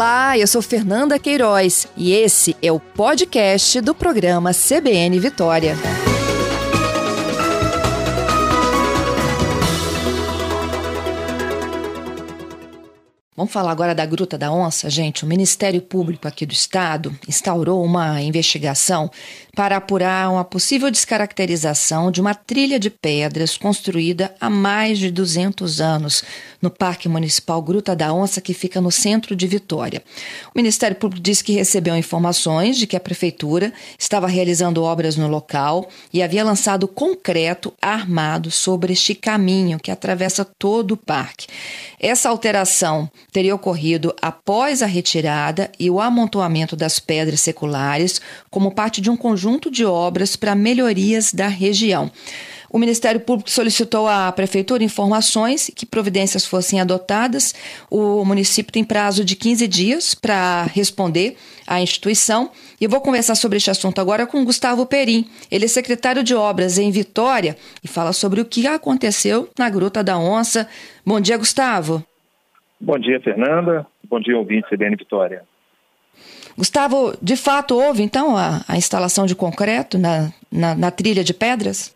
Olá, eu sou Fernanda Queiroz e esse é o podcast do programa CBN Vitória. Vamos falar agora da Gruta da Onça, gente. O Ministério Público aqui do Estado instaurou uma investigação para apurar uma possível descaracterização de uma trilha de pedras construída há mais de 200 anos no Parque Municipal Gruta da Onça, que fica no centro de Vitória. O Ministério Público disse que recebeu informações de que a Prefeitura estava realizando obras no local e havia lançado concreto armado sobre este caminho que atravessa todo o parque. Essa alteração teria ocorrido após a retirada e o amontoamento das pedras seculares como parte de um conjunto de obras para melhorias da região. O Ministério Público solicitou à Prefeitura informações que providências fossem adotadas. O município tem prazo de 15 dias para responder à instituição. E eu vou conversar sobre este assunto agora com Gustavo Perim. Ele é secretário de Obras em Vitória e fala sobre o que aconteceu na Gruta da Onça. Bom dia, Gustavo. Bom dia, Fernanda. Bom dia, ouvinte CBN Vitória. Gustavo, de fato houve então a, a instalação de concreto na, na, na, trilha de pedras?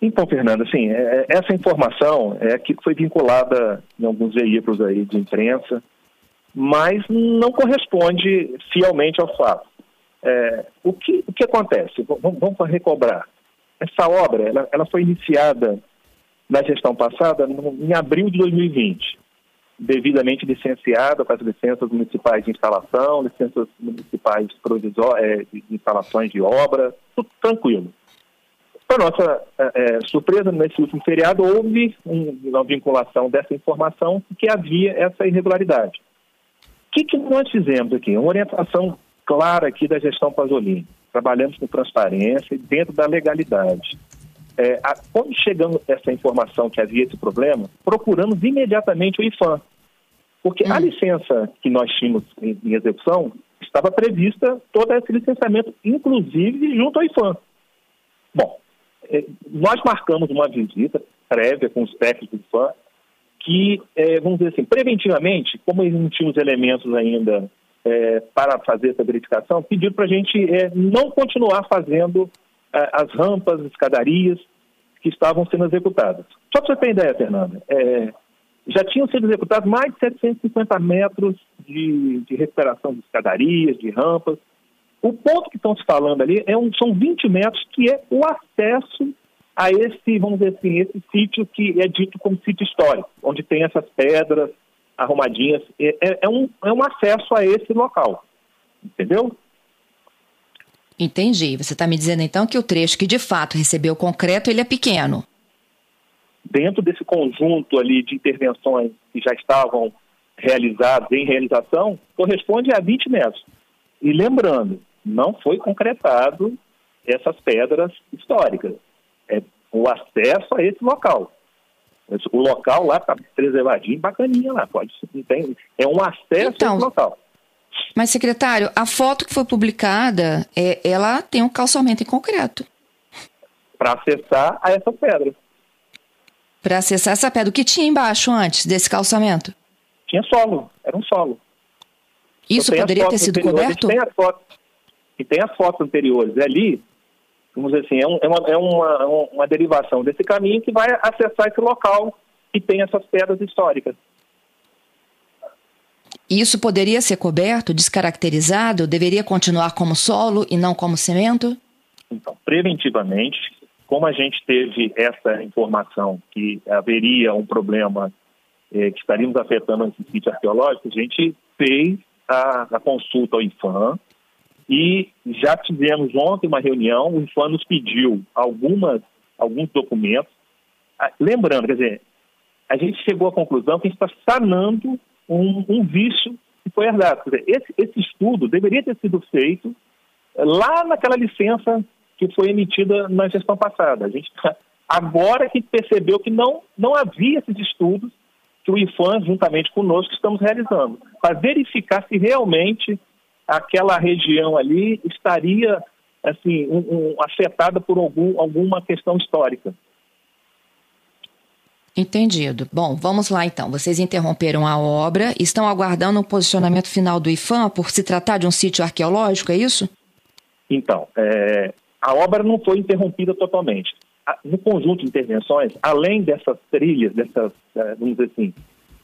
Então, Fernanda, sim, é, é, essa informação é que foi vinculada em alguns veículos aí de imprensa, mas não corresponde fielmente ao fato. É, o, que, o que acontece? Vamos, vamos recobrar. Essa obra ela, ela foi iniciada na gestão passada no, em abril de 2020 devidamente licenciada com as licenças municipais de instalação, licenças municipais é, de instalações de obra, tudo tranquilo. Para nossa é, é, surpresa, nesse último feriado, houve um, uma vinculação dessa informação que havia essa irregularidade. O que, que nós fizemos aqui? Uma orientação clara aqui da gestão Pasolini. Trabalhamos com transparência e dentro da legalidade. É, a, quando chegamos essa informação que havia esse problema, procuramos imediatamente o IFAM, porque hum. a licença que nós tínhamos em, em, execução estava prevista todo esse licenciamento, inclusive junto ao IFAM. É, nós marcamos uma visita prévia com os técnicos do IFAM, que, é, vamos dizer assim, preventivamente, como eles não tinham os elementos ainda é, para fazer essa verificação, pediram para a gente é, não continuar fazendo é, as rampas, as escadarias que estavam sendo executadas. Só para você ter ideia, Fernanda, é, já tinham sido executados mais de 750 metros de, de recuperação de escadarias, de rampas. O ponto que estão se falando ali é um, são 20 metros, que é o acesso a esse, vamos dizer assim, esse sítio que é dito como sítio histórico, onde tem essas pedras arrumadinhas. É, é, é um, é um acesso a esse local. Entendeu? Entendi. Você está me dizendo então que o trecho que de fato recebeu concreto ele é pequeno dentro desse conjunto ali de intervenções que já estavam realizadas, em realização, corresponde a 20 metros. E lembrando, não foi concretado essas pedras históricas. É o acesso a esse local. O local lá está preservadinho, bacaninha lá, pode tem, é um acesso então, a esse local. Mas, secretário, a foto que foi publicada, é, ela tem um calçamento em concreto. Para acessar a essas pedras para acessar essa pedra. O que tinha embaixo antes desse calçamento? Tinha solo, era um solo. Isso poderia ter sido coberto? Tem as fotos, e tem as fotos anteriores. Ali, vamos dizer assim, é, um, é, uma, é uma, uma derivação desse caminho que vai acessar esse local que tem essas pedras históricas. Isso poderia ser coberto, descaracterizado? Deveria continuar como solo e não como cimento? Então, preventivamente, como a gente teve essa informação que haveria um problema eh, que estaríamos afetando esse sítio arqueológico, a gente fez a, a, consulta ao IFAM e já tivemos ontem uma reunião, o IFAM nos pediu algumas, alguns documentos. Ah, lembrando, quer dizer, a gente chegou à conclusão que a gente está sanando um, um vício que foi herdado. Dizer, esse, esse estudo deveria ter sido feito lá naquela licença que foi emitida na gestão passada. A gente tá, agora que percebeu que não, não havia esses estudos que o IFAM, juntamente conosco, estamos realizando, para verificar se realmente aquela região ali estaria assim um, um, afetada por algum, alguma questão histórica. Entendido. Bom, vamos lá então. Vocês interromperam a obra, estão aguardando o posicionamento final do IFAM por se tratar de um sítio arqueológico, é isso? Então, é, a obra não foi interrompida totalmente. No conjunto de intervenções, além dessas trilhas, dessas, é, vamos dizer assim,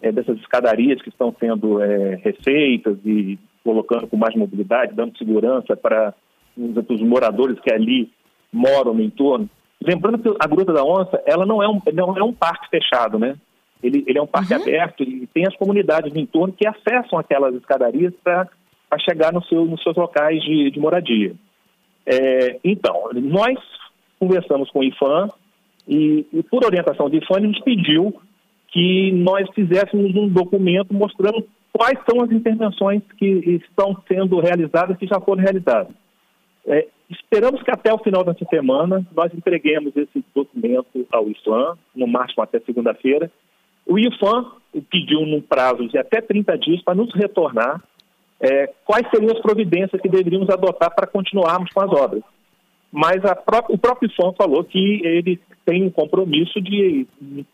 é, dessas escadarias que estão sendo é, refeitas e colocando com mais mobilidade, dando segurança para os moradores que ali moram no entorno, Lembrando que a Gruta da Onça, ela não é um, não é um parque fechado, né? Ele, ele é um parque uhum. aberto e tem as comunidades no entorno que acessam aquelas escadarias para chegar no seu, nos seus locais de, de moradia. É, então, nós conversamos com o IFAM e, e, por orientação do IFAM, ele nos pediu que nós fizéssemos um documento mostrando quais são as intervenções que estão sendo realizadas, que já foram realizadas. É, esperamos que até o final dessa semana nós entreguemos esse documento ao IFAM, no máximo até segunda-feira. O IFAM pediu num prazo de até 30 dias para nos retornar é, quais seriam as providências que deveríamos adotar para continuarmos com as obras. Mas o próprio IFAM falou que ele tem um compromisso de,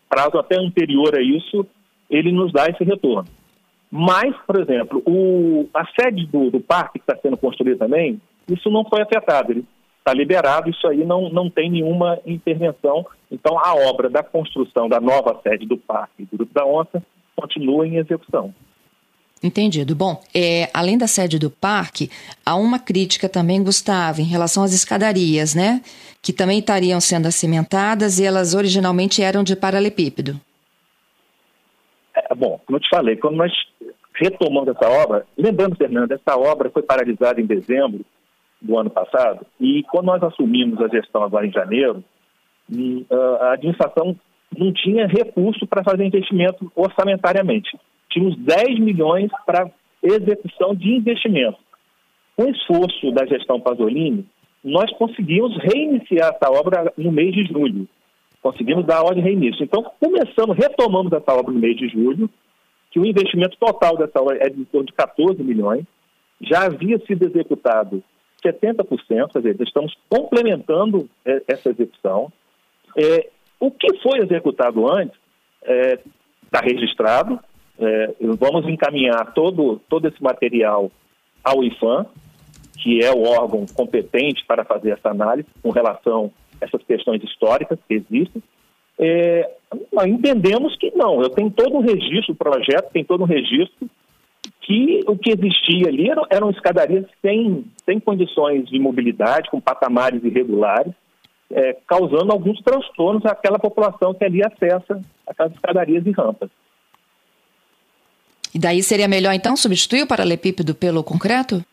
prazo até anterior a isso, ele nos dá esse retorno. Mas, por exemplo, o, a sede do, do parque que está sendo construída também, isso não foi afetado. Ele está liberado, isso aí não, não tem nenhuma intervenção. Então, a obra da construção da nova sede do Parque do Grupo da Onça continua em execução. Entendido. Bom, é, além da sede do parque, há uma crítica também, Gustavo, em relação às escadarias, né? Que também estariam sendo acimentadas e elas originalmente eram de paralelepípedo. É, bom, como eu te falei, quando nós retomamos essa obra, lembrando, Fernando, essa obra foi paralisada em dezembro do ano passado, e quando nós assumimos a gestão agora em janeiro, hum, a administração não tinha recurso para fazer investimento orçamentariamente. Tínhamos 10 milhões para execução de investimento. Com esforço da gestão Pasolini, nós conseguimos reiniciar essa obra no mês de julho. Conseguimos dar a ordem de reinício. Então, começamos, retomamos essa obra no mês de julho, que o investimento total dessa obra é de torno de 14 milhões. Já havia sido executado 70%, quer dizer, estamos complementando é, essa execução. É, o que foi executado antes está é, registrado, é, vamos encaminhar todo, todo esse material ao IFAM, que é o órgão competente para fazer essa análise com relação a essas questões históricas que existem. É, entendemos que não, eu tenho todo um registro, o projeto tem todo um registro que o que existia ali eram, eram escadarias sem, sem condições de mobilidade, com patamares irregulares, é, causando alguns transtornos àquela população que ali acessa aquelas escadarias e rampas. E daí seria melhor, então, substituir o paralelepípedo pelo concreto?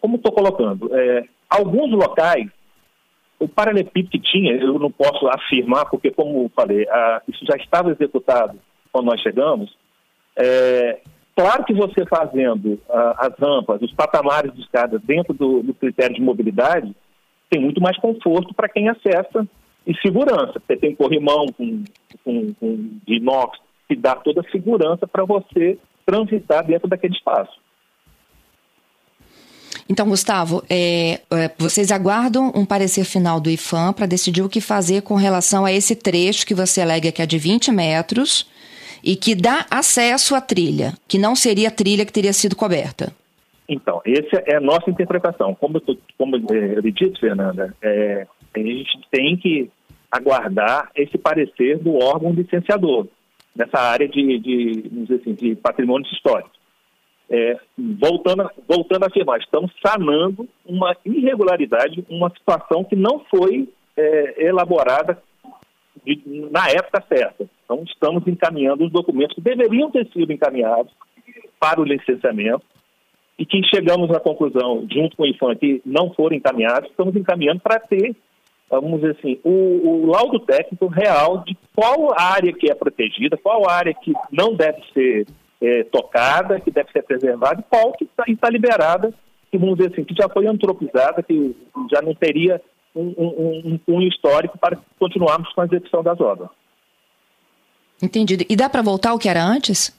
Como estou colocando, é, alguns locais, o paralelepípedo que tinha, eu não posso afirmar, porque, como falei, a, isso já estava executado quando nós chegamos, é, claro que você fazendo uh, as rampas, os patamares de escada dentro do, do critério de mobilidade, tem muito mais conforto para quem acessa e segurança. Você tem corrimão com, com, com inox que dá toda a segurança para você transitar dentro daquele espaço. Então, Gustavo, é, é, vocês aguardam um parecer final do IFAM para decidir o que fazer com relação a esse trecho que você alega que é de 20 metros e que dá acesso à trilha, que não seria a trilha que teria sido coberta. Então, essa é a nossa interpretação. Como eu, tô, como eu disse, Fernanda, é, a gente tem que aguardar esse parecer do órgão licenciador nessa área de, de, assim, de patrimônios históricos. É, voltando, voltando a afirmar, estamos sanando uma irregularidade, uma situação que não foi é, elaborada de, na época certa. Então, estamos encaminhando os documentos que deveriam ter sido encaminhados para o licenciamento e que chegamos à conclusão, junto com o IFAM, que não foram encaminhados, estamos encaminhando para ter, vamos dizer assim, o, o laudo técnico real de qual área que é protegida, qual área que não deve ser é, tocada, que deve ser preservada, e qual que está tá liberada, que vamos dizer assim, que já foi antropizada, que já não teria um, um, um, histórico para continuarmos com a execução das obras. Entendido. E dá para voltar ao que era antes?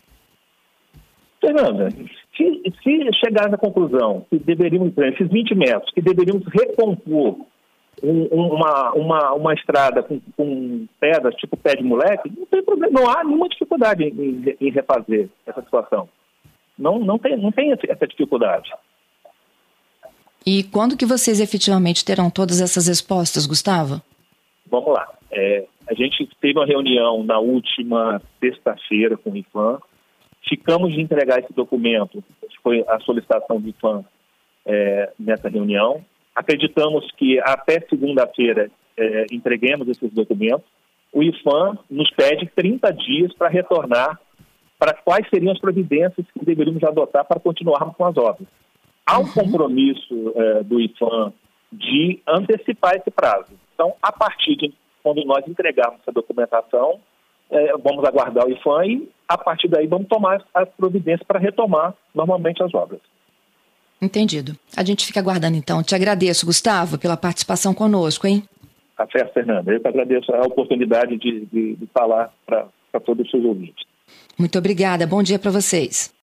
Fernanda, se, se chegar na conclusão que deveríamos, esses 20 metros, que deveríamos recompor um, uma, uma, uma estrada com, com, pedras, tipo pé de moleque, não tem problema, não há nenhuma dificuldade em, em refazer essa situação. Não, não, tem, não tem essa dificuldade. E quando que vocês efetivamente terão todas essas respostas, Gustavo? Vamos lá. É, a gente teve uma reunião na última sexta-feira com o IFAM. Ficamos de entregar esse documento, foi a solicitação do IFAM é, nessa reunião. Acreditamos que até segunda-feira é, entreguemos esses documentos. O IFAM nos pede 30 dias para retornar para quais seriam as providências que deveríamos adotar para continuarmos com as obras. Há um uhum. compromisso é, do IFAM de antecipar esse prazo. Então, a partir de quando nós entregarmos essa documentação, é, vamos aguardar o IFAM e, a partir daí, vamos tomar as providências para retomar normalmente as obras. Entendido. A gente fica aguardando então. Te agradeço, Gustavo, pela participação conosco, hein? Tá certo, Fernanda. Eu que agradeço a oportunidade de, de, de falar para todos os seus ouvintes. Muito obrigada. Bom dia para vocês.